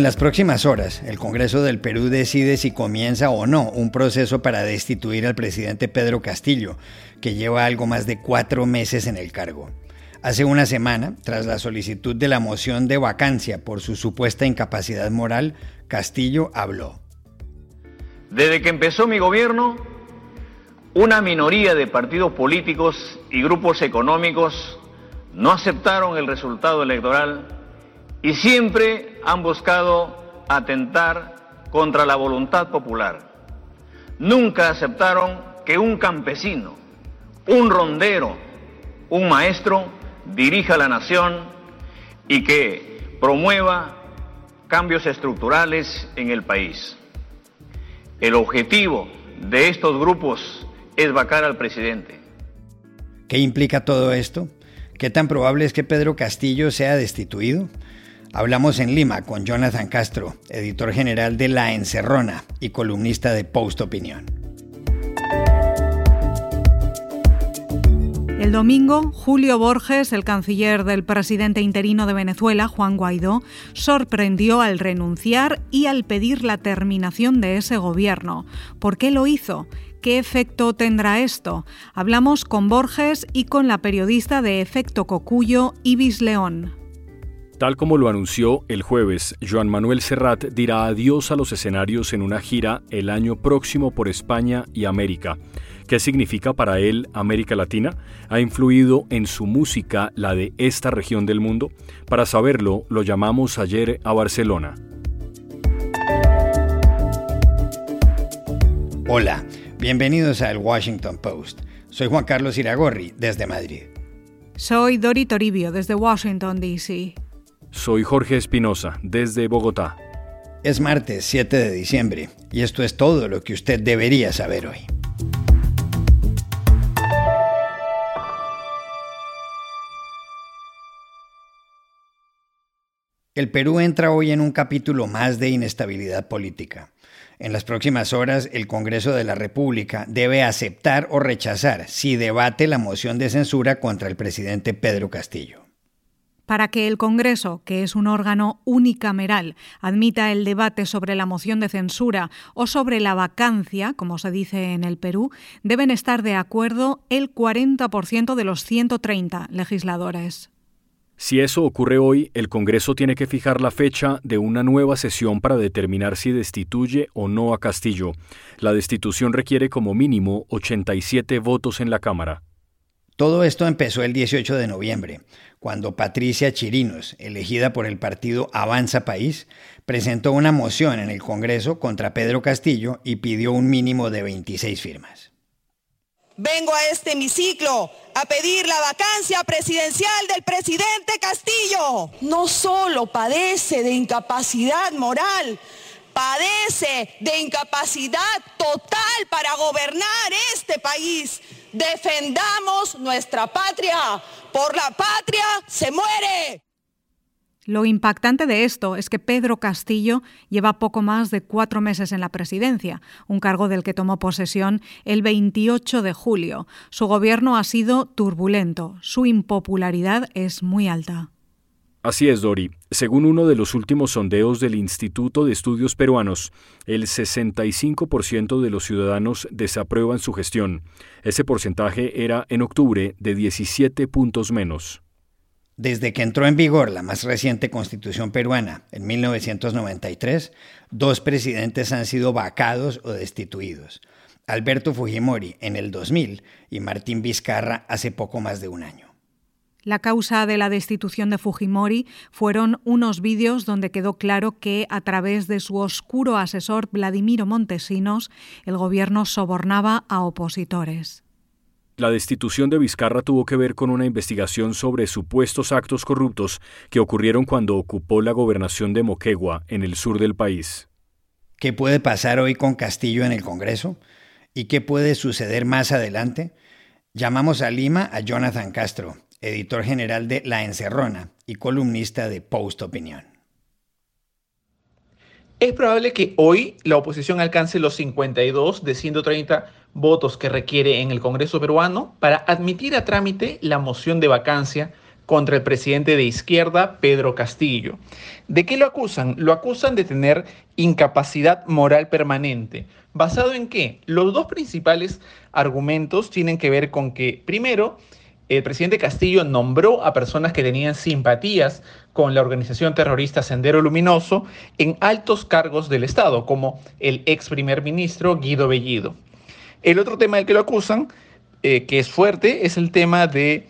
En las próximas horas, el Congreso del Perú decide si comienza o no un proceso para destituir al presidente Pedro Castillo, que lleva algo más de cuatro meses en el cargo. Hace una semana, tras la solicitud de la moción de vacancia por su supuesta incapacidad moral, Castillo habló. Desde que empezó mi gobierno, una minoría de partidos políticos y grupos económicos no aceptaron el resultado electoral y siempre han buscado atentar contra la voluntad popular. Nunca aceptaron que un campesino, un rondero, un maestro dirija la nación y que promueva cambios estructurales en el país. El objetivo de estos grupos es vacar al presidente. ¿Qué implica todo esto? ¿Qué tan probable es que Pedro Castillo sea destituido? Hablamos en Lima con Jonathan Castro, editor general de La Encerrona y columnista de Post Opinión. El domingo, Julio Borges, el canciller del presidente interino de Venezuela, Juan Guaidó, sorprendió al renunciar y al pedir la terminación de ese gobierno. ¿Por qué lo hizo? ¿Qué efecto tendrá esto? Hablamos con Borges y con la periodista de Efecto Cocuyo, Ibis León. Tal como lo anunció el jueves, Joan Manuel Serrat dirá adiós a los escenarios en una gira el año próximo por España y América. ¿Qué significa para él América Latina? ¿Ha influido en su música la de esta región del mundo? Para saberlo, lo llamamos ayer a Barcelona. Hola, bienvenidos al Washington Post. Soy Juan Carlos Iragorri, desde Madrid. Soy Dori Toribio, desde Washington, D.C. Soy Jorge Espinosa, desde Bogotá. Es martes 7 de diciembre y esto es todo lo que usted debería saber hoy. El Perú entra hoy en un capítulo más de inestabilidad política. En las próximas horas, el Congreso de la República debe aceptar o rechazar si debate la moción de censura contra el presidente Pedro Castillo. Para que el Congreso, que es un órgano unicameral, admita el debate sobre la moción de censura o sobre la vacancia, como se dice en el Perú, deben estar de acuerdo el 40% de los 130 legisladores. Si eso ocurre hoy, el Congreso tiene que fijar la fecha de una nueva sesión para determinar si destituye o no a Castillo. La destitución requiere como mínimo 87 votos en la Cámara. Todo esto empezó el 18 de noviembre, cuando Patricia Chirinos, elegida por el partido Avanza País, presentó una moción en el Congreso contra Pedro Castillo y pidió un mínimo de 26 firmas. Vengo a este hemiciclo a pedir la vacancia presidencial del presidente Castillo. No solo padece de incapacidad moral, padece de incapacidad total para gobernar este país. Defendamos nuestra patria. Por la patria se muere. Lo impactante de esto es que Pedro Castillo lleva poco más de cuatro meses en la presidencia, un cargo del que tomó posesión el 28 de julio. Su gobierno ha sido turbulento, su impopularidad es muy alta. Así es, Dori. Según uno de los últimos sondeos del Instituto de Estudios Peruanos, el 65% de los ciudadanos desaprueban su gestión. Ese porcentaje era en octubre de 17 puntos menos. Desde que entró en vigor la más reciente constitución peruana, en 1993, dos presidentes han sido vacados o destituidos. Alberto Fujimori en el 2000 y Martín Vizcarra hace poco más de un año. La causa de la destitución de Fujimori fueron unos vídeos donde quedó claro que, a través de su oscuro asesor Vladimiro Montesinos, el gobierno sobornaba a opositores. La destitución de Vizcarra tuvo que ver con una investigación sobre supuestos actos corruptos que ocurrieron cuando ocupó la gobernación de Moquegua, en el sur del país. ¿Qué puede pasar hoy con Castillo en el Congreso? ¿Y qué puede suceder más adelante? Llamamos a Lima a Jonathan Castro, editor general de La Encerrona y columnista de Post Opinión. Es probable que hoy la oposición alcance los 52 de 130 votos que requiere en el Congreso peruano para admitir a trámite la moción de vacancia contra el presidente de izquierda, Pedro Castillo. ¿De qué lo acusan? Lo acusan de tener incapacidad moral permanente. ¿Basado en qué? Los dos principales argumentos tienen que ver con que, primero, el presidente Castillo nombró a personas que tenían simpatías con la organización terrorista Sendero Luminoso en altos cargos del Estado, como el ex primer ministro Guido Bellido. El otro tema del que lo acusan, eh, que es fuerte, es el tema de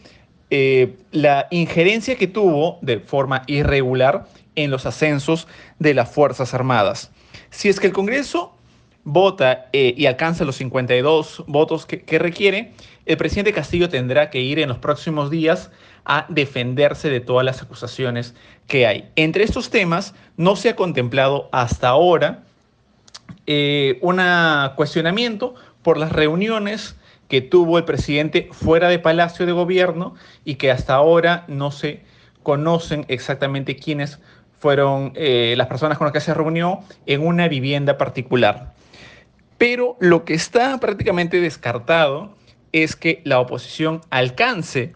eh, la injerencia que tuvo de forma irregular en los ascensos de las Fuerzas Armadas. Si es que el Congreso vota eh, y alcanza los 52 votos que, requiere, el presidente Castillo tendrá que ir en los próximos días a defenderse de todas las acusaciones que hay. Entre estos temas no se ha contemplado hasta ahora eh, un cuestionamiento por las reuniones que tuvo el presidente fuera de Palacio de Gobierno y que hasta ahora no se conocen exactamente quiénes fueron eh, las personas con las que se reunió en una vivienda particular. Pero lo que está prácticamente descartado es que la oposición alcance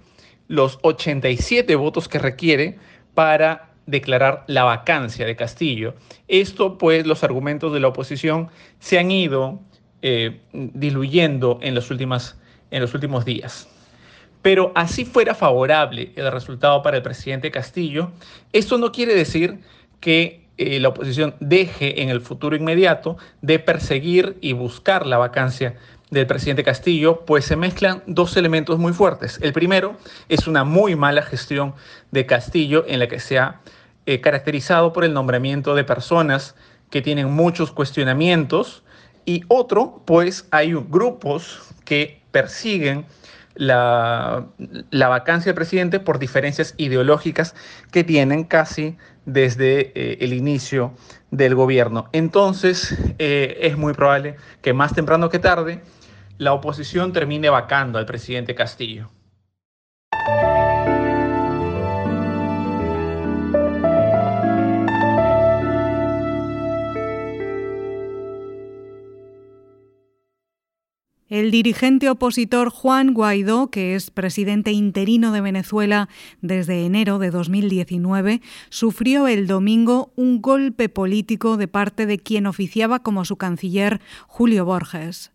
los 87 votos que requiere para declarar la vacancia de Castillo. Esto, pues, los argumentos de la oposición se han ido eh, diluyendo en en los últimos días. Pero así fuera favorable el resultado para el presidente Castillo, esto no quiere decir que la oposición deje en el futuro inmediato de perseguir y buscar la vacancia del presidente Castillo, pues se mezclan dos elementos muy fuertes. El primero es una muy mala gestión de Castillo en la que se ha eh, caracterizado por el nombramiento de personas que tienen muchos cuestionamientos y otro, pues hay grupos que persiguen la, vacancia del presidente por diferencias ideológicas que tienen casi desde eh, el inicio del gobierno. Entonces, eh, es muy probable que más temprano que tarde la oposición termine vacando al presidente Castillo. El dirigente opositor Juan Guaidó, que es presidente interino de Venezuela desde enero de 2019, sufrió el domingo un golpe político de parte de quien oficiaba como su canciller, Julio Borges.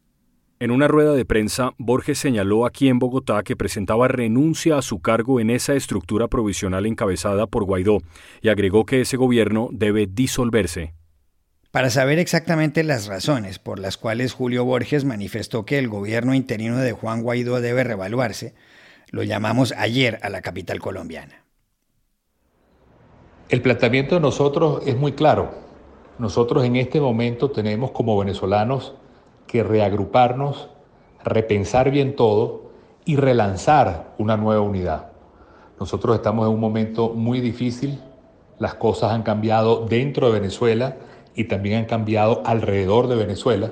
En una rueda de prensa, Borges señaló aquí en Bogotá que presentaba renuncia a su cargo en esa estructura provisional encabezada por Guaidó y agregó que ese gobierno debe disolverse. Para saber exactamente las razones por las cuales Julio Borges manifestó que el gobierno interino de Juan Guaidó debe revaluarse, lo llamamos ayer a la capital colombiana. El planteamiento de nosotros es muy claro. Nosotros en este momento tenemos como venezolanos que reagruparnos, repensar bien todo y relanzar una nueva unidad. Nosotros estamos en un momento muy difícil, las cosas han cambiado dentro de Venezuela y también han cambiado alrededor de Venezuela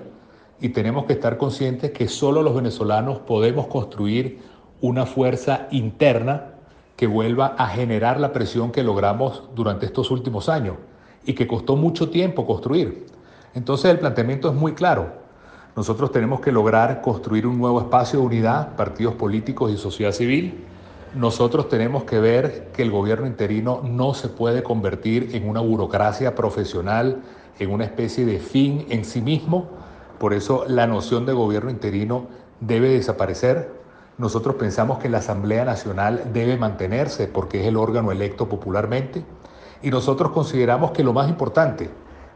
y tenemos que estar conscientes que solo los venezolanos podemos construir una fuerza interna que vuelva a generar la presión que logramos durante estos últimos años y que costó mucho tiempo construir. Entonces el planteamiento es muy claro. Nosotros tenemos que lograr construir un nuevo espacio de unidad, partidos políticos y sociedad civil. Nosotros tenemos que ver que el gobierno interino no se puede convertir en una burocracia profesional en una especie de fin en sí mismo. Por eso la noción de gobierno interino debe desaparecer. Nosotros pensamos que la Asamblea Nacional debe mantenerse porque es el órgano electo popularmente. Y nosotros consideramos que lo más importante,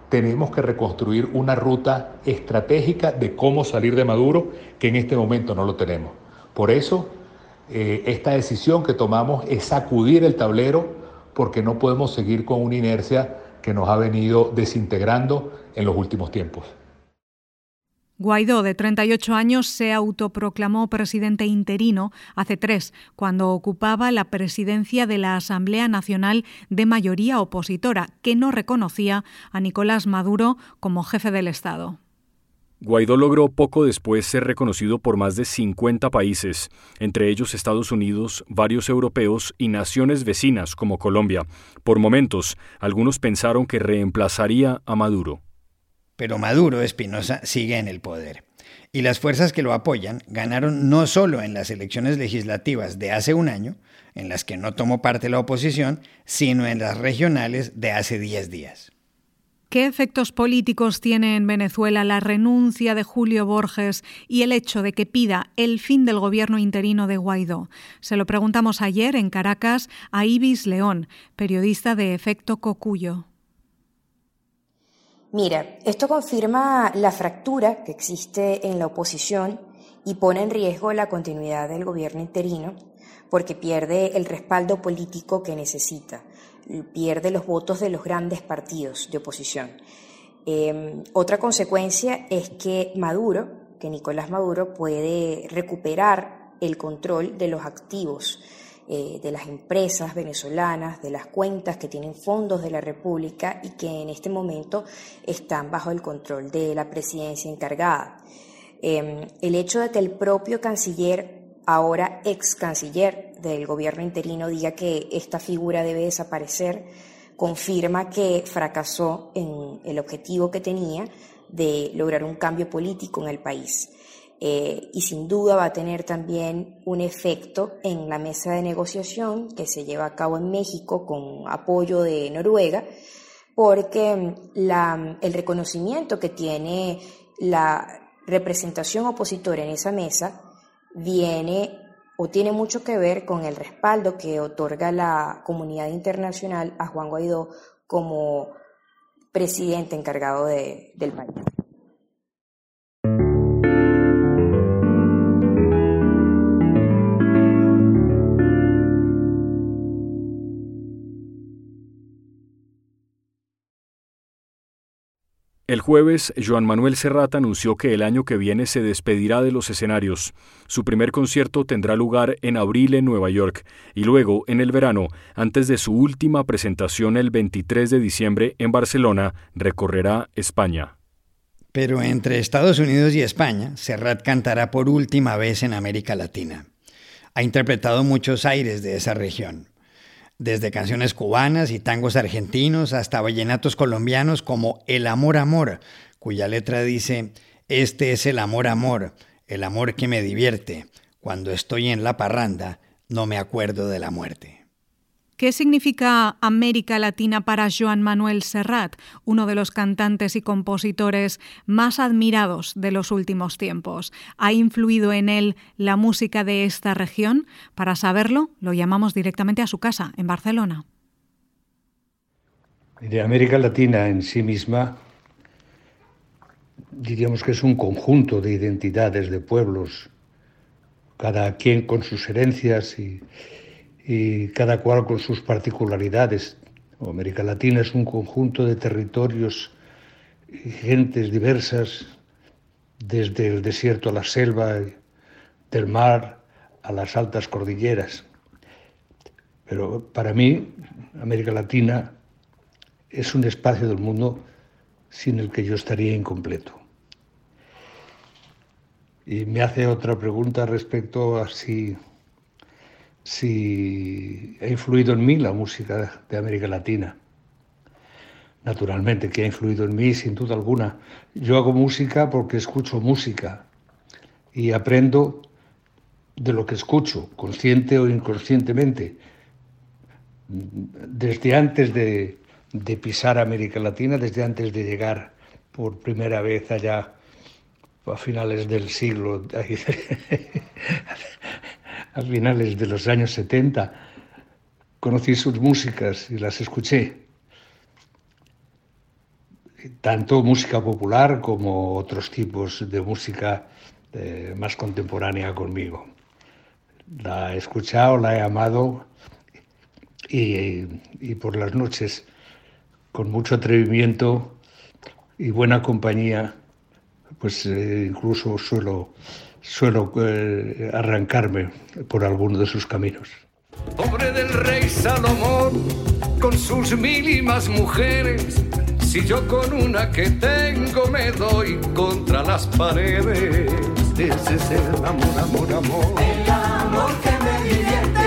tenemos que reconstruir una ruta estratégica de cómo salir de Maduro, que en este momento no lo tenemos. Por eso, eh, esta decisión que tomamos es sacudir el tablero porque no podemos seguir con una inercia que nos ha venido desintegrando en los últimos tiempos. Guaidó, de 38 años, se autoproclamó presidente interino hace tres, cuando ocupaba la presidencia de la Asamblea Nacional de mayoría opositora, que no reconocía a Nicolás Maduro como jefe del Estado. Guaidó logró poco después ser reconocido por más de 50 países, entre ellos Estados Unidos, varios europeos y naciones vecinas como Colombia. Por momentos, algunos pensaron que reemplazaría a Maduro. Pero Maduro Espinosa sigue en el poder. Y las fuerzas que lo apoyan ganaron no solo en las elecciones legislativas de hace un año, en las que no tomó parte la oposición, sino en las regionales de hace 10 días. ¿Qué efectos políticos tiene en Venezuela la renuncia de Julio Borges y el hecho de que pida el fin del gobierno interino de Guaidó? Se lo preguntamos ayer en Caracas a Ibis León, periodista de Efecto Cocuyo. Mira, esto confirma la fractura que existe en la oposición y pone en riesgo la continuidad del gobierno interino porque pierde el respaldo político que necesita pierde los votos de los grandes partidos de oposición. Em, otra consecuencia es que Maduro, que Nicolás Maduro puede recuperar el control de los activos eh, de las empresas venezolanas, de las cuentas que tienen fondos de la República y que en este momento están bajo el control de la presidencia encargada. Em, el hecho de que el propio canciller ahora ex canciller del gobierno interino, diga que esta figura debe desaparecer, confirma que fracasó en el objetivo que tenía de lograr un cambio político en el país. Eh, y sin duda va a tener también un efecto en la mesa de negociación que se lleva a cabo en México con apoyo de Noruega, porque el reconocimiento que tiene la representación opositora en esa mesa viene o tiene mucho que ver con el respaldo que otorga la comunidad internacional a Juan Guaidó como presidente encargado del país. El jueves, Joan Manuel Serrat anunció que el año que viene se despedirá de los escenarios. Su primer concierto tendrá lugar en abril en Nueva York y luego, en el verano, antes de su última presentación el 23 de diciembre en Barcelona, recorrerá España. Pero entre Estados Unidos y España, Serrat cantará por última vez en América Latina. Ha interpretado muchos aires de esa región desde canciones cubanas y tangos argentinos hasta vallenatos colombianos como El Amor Amor, cuya letra dice, Este es el amor amor, el amor que me divierte. Cuando estoy en la parranda, no me acuerdo de la muerte. ¿Qué significa América Latina para Joan Manuel Serrat, uno de los cantantes y compositores más admirados de los últimos tiempos? ¿Ha influido en él la música de esta región? Para saberlo, lo llamamos directamente a su casa, en Barcelona. De América Latina en sí misma, diríamos que es un conjunto de identidades, de pueblos, cada quien con sus herencias y y cada cual con sus particularidades. América Latina es un conjunto de territorios y gentes diversas, desde el desierto a la selva, del mar a las altas cordilleras. Pero para mí, América Latina es un espacio del mundo sin el que yo estaría incompleto. Y me hace otra pregunta respecto a si si ha influido en mí la música de América Latina. Naturalmente que ha influido en mí, sin duda alguna. Yo hago música porque escucho música y aprendo de lo que escucho, consciente o inconscientemente. Desde antes de, de pisar América Latina, desde antes de llegar por primera vez allá a finales del siglo a finales de los años 70, conocí sus músicas y las escuché. Tanto música popular como otros tipos de música eh, más contemporánea conmigo. La he escuchado, la he amado y, y por las noches, con mucho atrevimiento y buena compañía, pues eh, incluso suelo suelo eh, arrancarme por alguno de sus caminos. Pobre del rey Salomón, con sus mil y más mujeres, si yo con una que tengo me doy contra las paredes. Ese es el amor, amor, amor. El amor que me divierte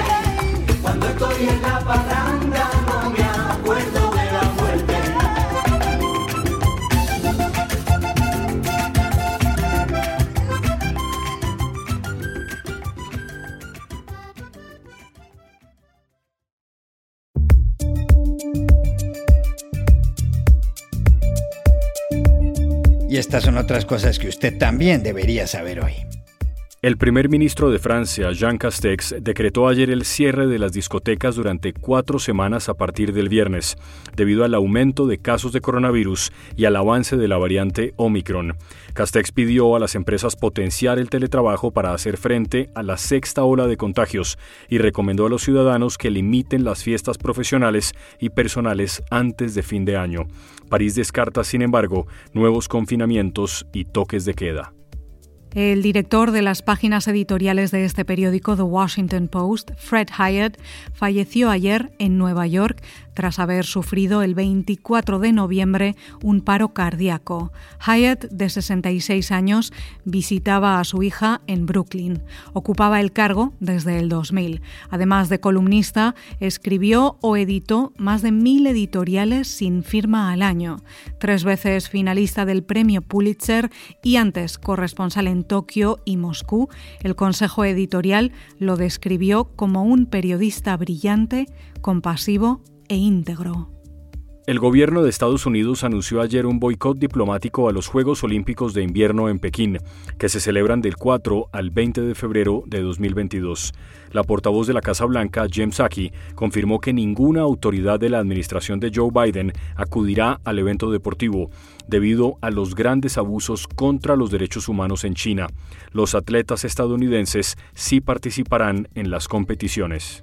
cuando estoy en la son otras cosas que usted también debería saber hoy. El primer ministro de Francia, Jean Castex, decretó ayer el cierre de las discotecas durante cuatro semanas a partir del viernes, debido al aumento de casos de coronavirus y al avance de la variante Omicron. Castex pidió a las empresas potenciar el teletrabajo para hacer frente a la sexta ola de contagios y recomendó a los ciudadanos que limiten las fiestas profesionales y personales antes de fin de año. París descarta, sin embargo, nuevos confinamientos y toques de queda. El director de las páginas editoriales de este periódico, The Washington Post, Fred Hyatt, falleció ayer en Nueva York tras haber sufrido el 24 de noviembre un paro cardíaco. Hyatt, de 66 años, visitaba a su hija en Brooklyn. Ocupaba el cargo desde el 2000. Además de columnista, escribió o editó más de mil editoriales sin firma al año. Tres veces finalista del premio Pulitzer y antes corresponsal en Tokio y Moscú, el Consejo Editorial lo describió como un periodista brillante, compasivo e íntegro. El gobierno de Estados Unidos anunció ayer un boicot diplomático a los Juegos Olímpicos de Invierno en Pekín, que se celebran del 4 al 20 de febrero de 2022. La portavoz de la Casa Blanca, Jem Psaki, confirmó que ninguna autoridad de la administración de Joe Biden acudirá al evento deportivo debido a los grandes abusos contra los derechos humanos en China. Los atletas estadounidenses sí participarán en las competiciones.